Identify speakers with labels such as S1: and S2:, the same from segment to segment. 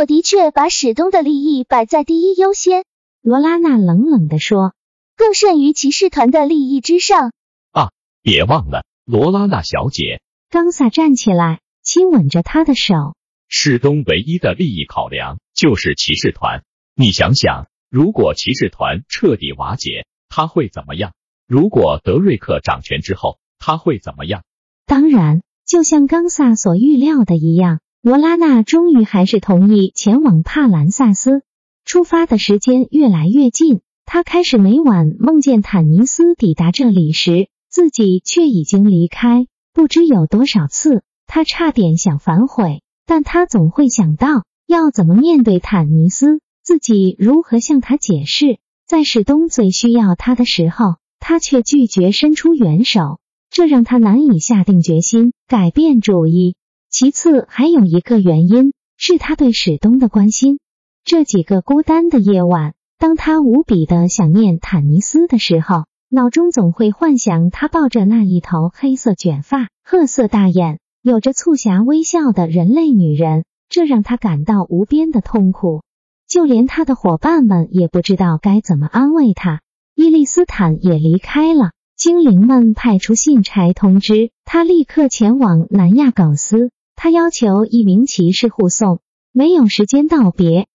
S1: 我的确把史东的利益摆在第一优先，
S2: 罗拉娜冷冷地说，
S1: 更甚于骑士团的利益之上。
S3: 啊，别忘了，罗拉娜小姐。
S2: 冈萨站起来，亲吻着她的手。
S3: 史东唯一的利益考量就是骑士团。你想想，如果骑士团彻底瓦解，他会怎么样？如果德瑞克掌权之后，他会怎么样？
S2: 当然，就像冈萨所预料的一样。罗拉娜终于还是同意前往帕兰萨斯。出发的时间越来越近，她开始每晚梦见坦尼斯抵达这里时，自己却已经离开。不知有多少次，她差点想反悔，但她总会想到要怎么面对坦尼斯，自己如何向他解释。在史东最需要他的时候，他却拒绝伸出援手，这让他难以下定决心改变主意。其次，还有一个原因是他对史东的关心。这几个孤单的夜晚，当他无比的想念坦尼斯的时候，脑中总会幻想他抱着那一头黑色卷发、褐色大眼、有着促狭微笑的人类女人，这让他感到无边的痛苦。就连他的伙伴们也不知道该怎么安慰他。伊利斯坦也离开了，精灵们派出信差通知他立刻前往南亚狗斯。他要求一名骑士护送，没有时间道别。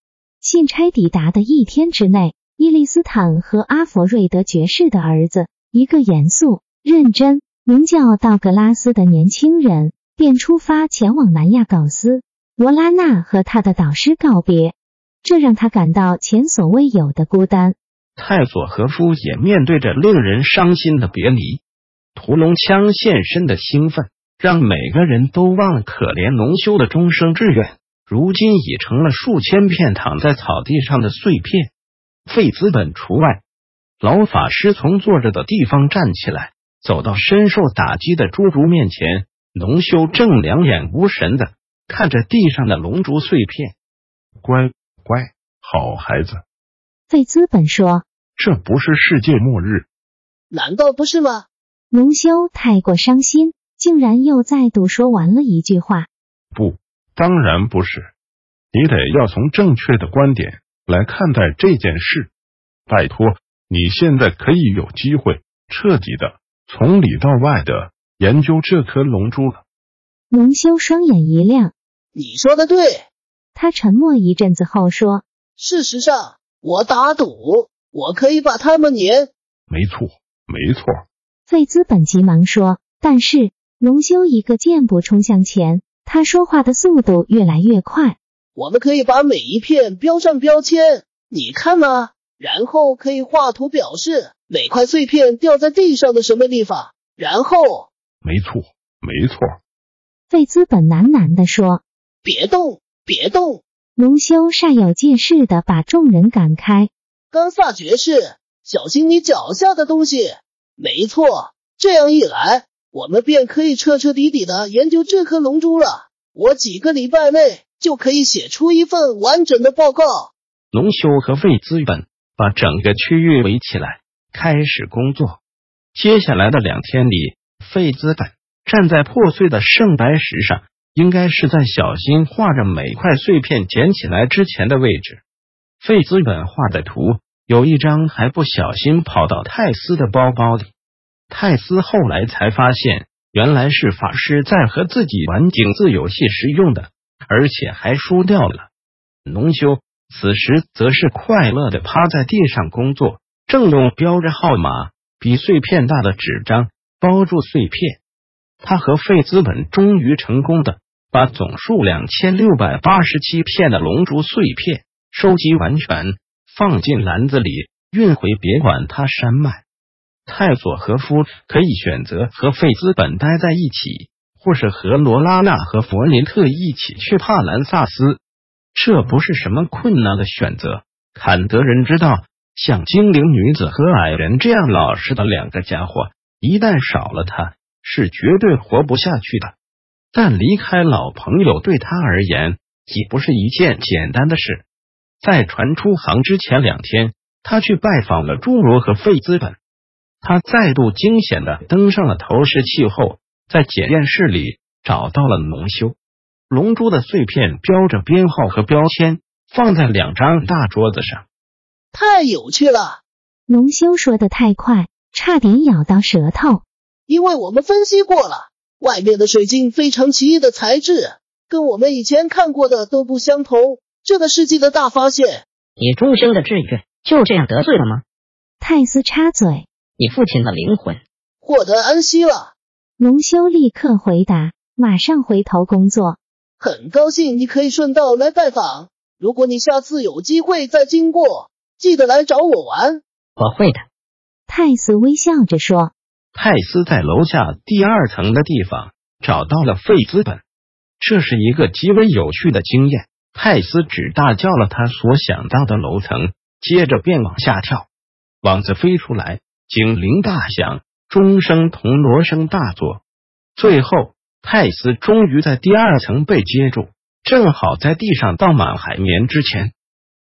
S2: 信差抵达的一天之内，伊利斯坦和阿佛瑞德爵士的儿子，一个严肃认真、名叫道格拉斯的年轻人，便出发前往南亚搞斯。罗拉娜和他的导师告别，这让他感到前所未有的孤单。
S4: 泰索和夫也面对着令人伤心的别离，屠龙枪现身的兴奋。让每个人都忘了可怜农修的终生志愿，如今已成了数千片躺在草地上的碎片，费资本除外。老法师从坐着的地方站起来，走到深受打击的侏儒面前。农修正两眼无神的看着地上的龙竹碎片，
S5: 乖乖，好孩子。
S2: 费资本说：“
S5: 这不是世界末日，
S6: 难道不是吗？”
S2: 农修太过伤心。竟然又再度说完了一句话。
S5: 不，当然不是。你得要从正确的观点来看待这件事。拜托，你现在可以有机会彻底的从里到外的研究这颗龙珠了。
S2: 龙修双眼一亮，
S6: 你说的对。
S2: 他沉默一阵子后说：“
S6: 事实上，我打赌我可以把他们撵。”
S5: 没错，没错。
S2: 费兹本急忙说：“但是。”龙修一个箭步冲向前，他说话的速度越来越快。
S6: 我们可以把每一片标上标签，你看吗？然后可以画图表示每块碎片掉在地上的什么地方。然后，
S5: 没错，没错。
S2: 费兹本喃喃地说：“
S6: 别动，别动。”
S2: 龙修煞有介事的把众人赶开。
S6: 冈萨爵士，小心你脚下的东西。没错，这样一来。我们便可以彻彻底底的研究这颗龙珠了。我几个礼拜内就可以写出一份完整的报告。
S4: 龙修和费资本把整个区域围起来，开始工作。接下来的两天里，费资本站在破碎的圣白石上，应该是在小心画着每块碎片捡起来之前的位置。费资本画的图有一张还不小心跑到泰斯的包包里。泰斯后来才发现，原来是法师在和自己玩井字游戏时用的，而且还输掉了。农修此时则是快乐的趴在地上工作，正用标着号码、比碎片大的纸张包住碎片。他和费兹本终于成功的把总数两千六百八十七片的龙珠碎片收集完全，放进篮子里，运回别管他山脉。泰索和夫可以选择和费兹本待在一起，或是和罗拉娜和弗林特一起去帕兰萨斯，这不是什么困难的选择。坎德人知道，像精灵女子和矮人这样老实的两个家伙，一旦少了他，是绝对活不下去的。但离开老朋友对他而言，既不是一件简单的事。在船出航之前两天，他去拜访了侏儒和费兹本。他再度惊险的登上了投石器后，在检验室里找到了龙修龙珠的碎片，标着编号和标签，放在两张大桌子上。
S6: 太有趣了！
S2: 龙修说的太快，差点咬到舌头。
S6: 因为我们分析过了，外面的水晶非常奇异的材质，跟我们以前看过的都不相同。这个世纪的大发现。
S7: 你终生的志愿就这样得罪了吗？
S2: 泰斯插嘴。
S7: 你父亲的灵魂
S6: 获得安息了。
S2: 龙修立刻回答，马上回头工作。
S6: 很高兴你可以顺道来拜访。如果你下次有机会再经过，记得来找我玩。
S7: 我会的。
S2: 泰斯微笑着说。
S4: 泰斯在楼下第二层的地方找到了费资本，这是一个极为有趣的经验。泰斯只大叫了他所想到的楼层，接着便往下跳，网子飞出来。警铃大响，钟声铜锣声大作。最后，泰斯终于在第二层被接住，正好在地上倒满海绵之前。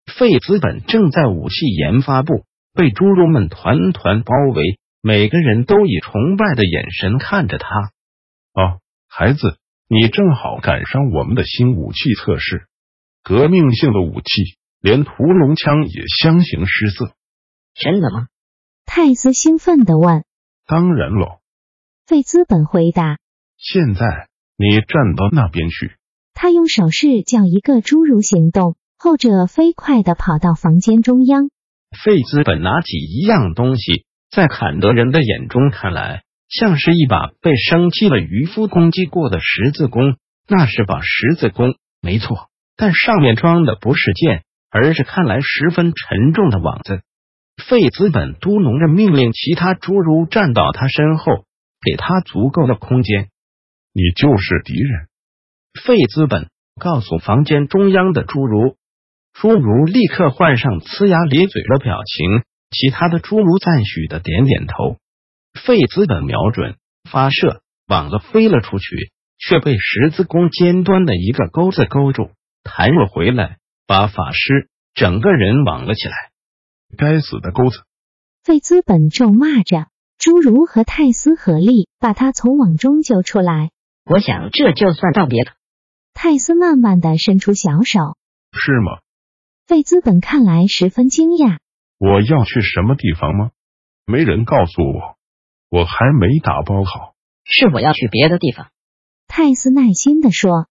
S4: 费兹本正在武器研发部，被侏儒们团团包围，每个人都以崇拜的眼神看着他。
S5: 哦，孩子，你正好赶上我们的新武器测试，革命性的武器，连屠龙枪也相形失色。
S7: 真的吗？
S2: 泰斯兴奋地问：“
S5: 当然喽。”
S2: 费兹本回答：“
S5: 现在你站到那边去。”
S2: 他用手势叫一个侏儒行动，后者飞快地跑到房间中央。
S4: 费兹本拿起一样东西，在坎德人的眼中看来，像是一把被生气的渔夫攻击过的十字弓。那是把十字弓，没错，但上面装的不是箭，而是看来十分沉重的网子。费资本嘟哝着，命令其他侏儒站到他身后，给他足够的空间。
S5: 你就是敌人，
S4: 费资本告诉房间中央的侏儒。侏儒立刻换上呲牙咧嘴的表情，其他的侏儒赞许的点点头。费资本瞄准发射，网子飞了出去，却被十字弓尖端的一个钩子勾住，弹了回来，把法师整个人网了起来。
S5: 该死的钩子！
S2: 费兹本咒骂着，侏儒和泰斯合力把他从网中救出来。
S7: 我想这就算道别了。
S2: 泰斯慢慢的伸出小手。
S5: 是吗？
S2: 费兹本看来十分惊讶。
S5: 我要去什么地方吗？没人告诉我，我还没打包好。
S7: 是我要去别的地方。
S2: 泰斯耐心的说。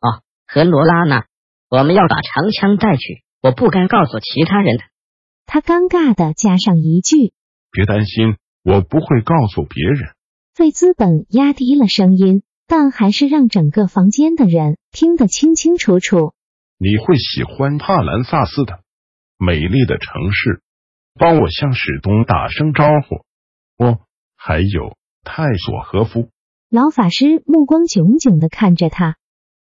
S7: 哦，和罗拉呢？我们要把长枪带去。我不该告诉其他人的。
S2: 他尴尬的加上一句：“
S5: 别担心，我不会告诉别人。”
S2: 费兹本压低了声音，但还是让整个房间的人听得清清楚楚。
S5: 你会喜欢帕兰萨斯的美丽的城市，帮我向史东打声招呼。哦，还有泰索和夫。
S2: 老法师目光炯炯的看着他。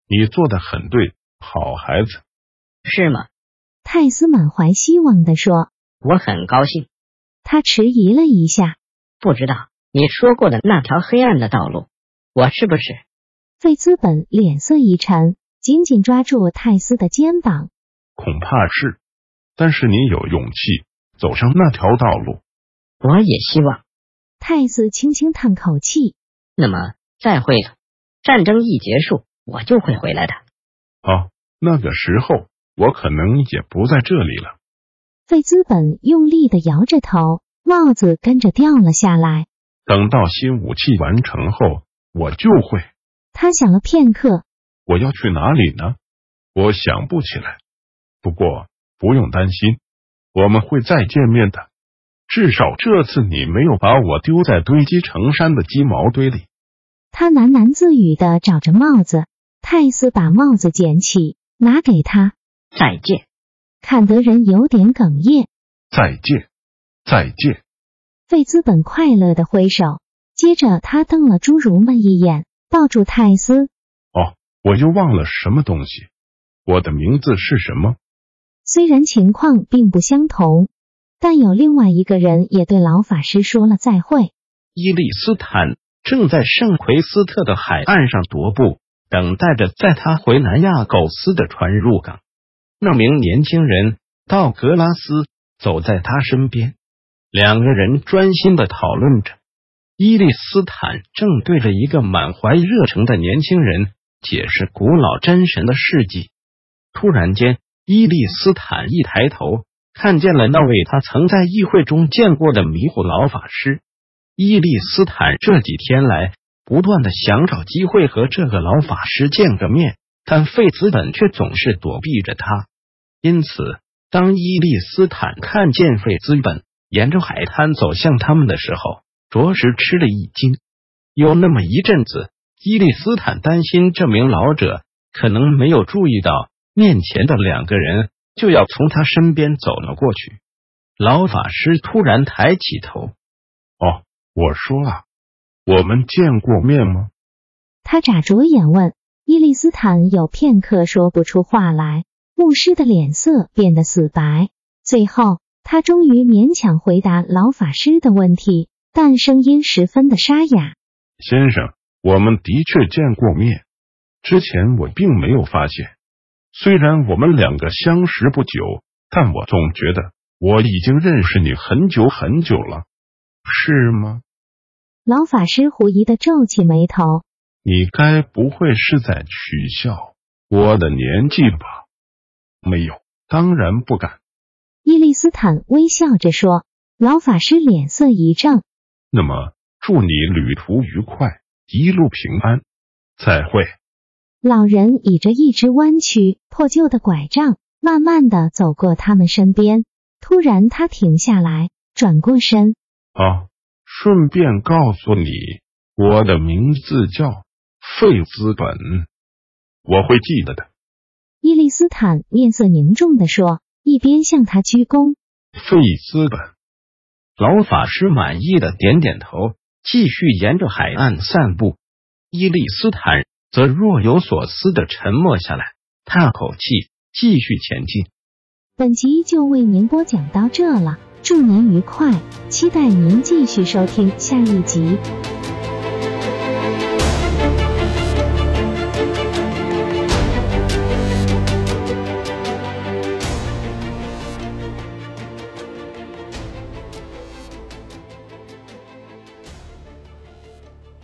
S5: 你做的很对，好孩子。
S7: 是吗？
S2: 泰斯满怀希望的说。
S7: 我很高兴。
S2: 他迟疑了一下，
S7: 不知道你说过的那条黑暗的道路，我是不是？
S2: 费兹本脸色一沉，紧紧抓住泰斯的肩膀。
S5: 恐怕是，但是你有勇气走上那条道路。
S7: 我也希望。
S2: 泰斯轻轻叹口气。
S7: 那么，再会了。战争一结束，我就会回来的。
S5: 哦，那个时候我可能也不在这里了。
S2: 费兹本用力的摇着头，帽子跟着掉了下来。
S5: 等到新武器完成后，我就会。
S2: 他想了片刻，
S5: 我要去哪里呢？我想不起来。不过不用担心，我们会再见面的。至少这次你没有把我丢在堆积成山的鸡毛堆里。
S2: 他喃喃自语的找着帽子。泰斯把帽子捡起，拿给他。
S7: 再见。
S2: 坎德人有点哽咽。
S5: 再见，再见。
S2: 费兹本快乐的挥手，接着他瞪了侏儒们一眼，抱住泰斯。
S5: 哦，我又忘了什么东西。我的名字是什么？
S2: 虽然情况并不相同，但有另外一个人也对老法师说了再会。
S4: 伊利斯坦正在圣奎斯特的海岸上踱步，等待着载他回南亚苟斯的船入港。那名年轻人道格拉斯走在他身边，两个人专心的讨论着。伊利斯坦正对着一个满怀热诚的年轻人解释古老真神的事迹。突然间，伊利斯坦一抬头，看见了那位他曾在议会中见过的迷糊老法师。伊利斯坦这几天来不断的想找机会和这个老法师见个面，但费兹本却总是躲避着他。因此，当伊利斯坦看见费兹本沿着海滩走向他们的时候，着实吃了一惊。有那么一阵子，伊利斯坦担心这名老者可能没有注意到。面前的两个人就要从他身边走了过去。老法师突然抬起头：“
S5: 哦，我说啊，我们见过面吗？”
S2: 他眨着眼问。伊利斯坦有片刻说不出话来，牧师的脸色变得死白。最后，他终于勉强回答老法师的问题，但声音十分的沙哑：“
S5: 先生，我们的确见过面。之前我并没有发现。”虽然我们两个相识不久，但我总觉得我已经认识你很久很久了，是吗？
S2: 老法师狐疑的皱起眉头。
S5: 你该不会是在取笑我的年纪吧？没有，当然不敢。
S2: 伊利斯坦微笑着说。老法师脸色一正。
S5: 那么，祝你旅途愉快，一路平安。再会。
S2: 老人倚着一只弯曲破旧的拐杖，慢慢的走过他们身边。突然，他停下来，转过身。
S5: 啊，顺便告诉你，我的名字叫费兹本，我会记得的。
S2: 伊利斯坦面色凝重地说，一边向他鞠躬。
S5: 费斯本，
S4: 老法师满意的点点头，继续沿着海岸散步。伊利斯坦。则若有所思的沉默下来，叹口气，继续前进。
S2: 本集就为您播讲到这了，祝您愉快，期待您继续收听下一集。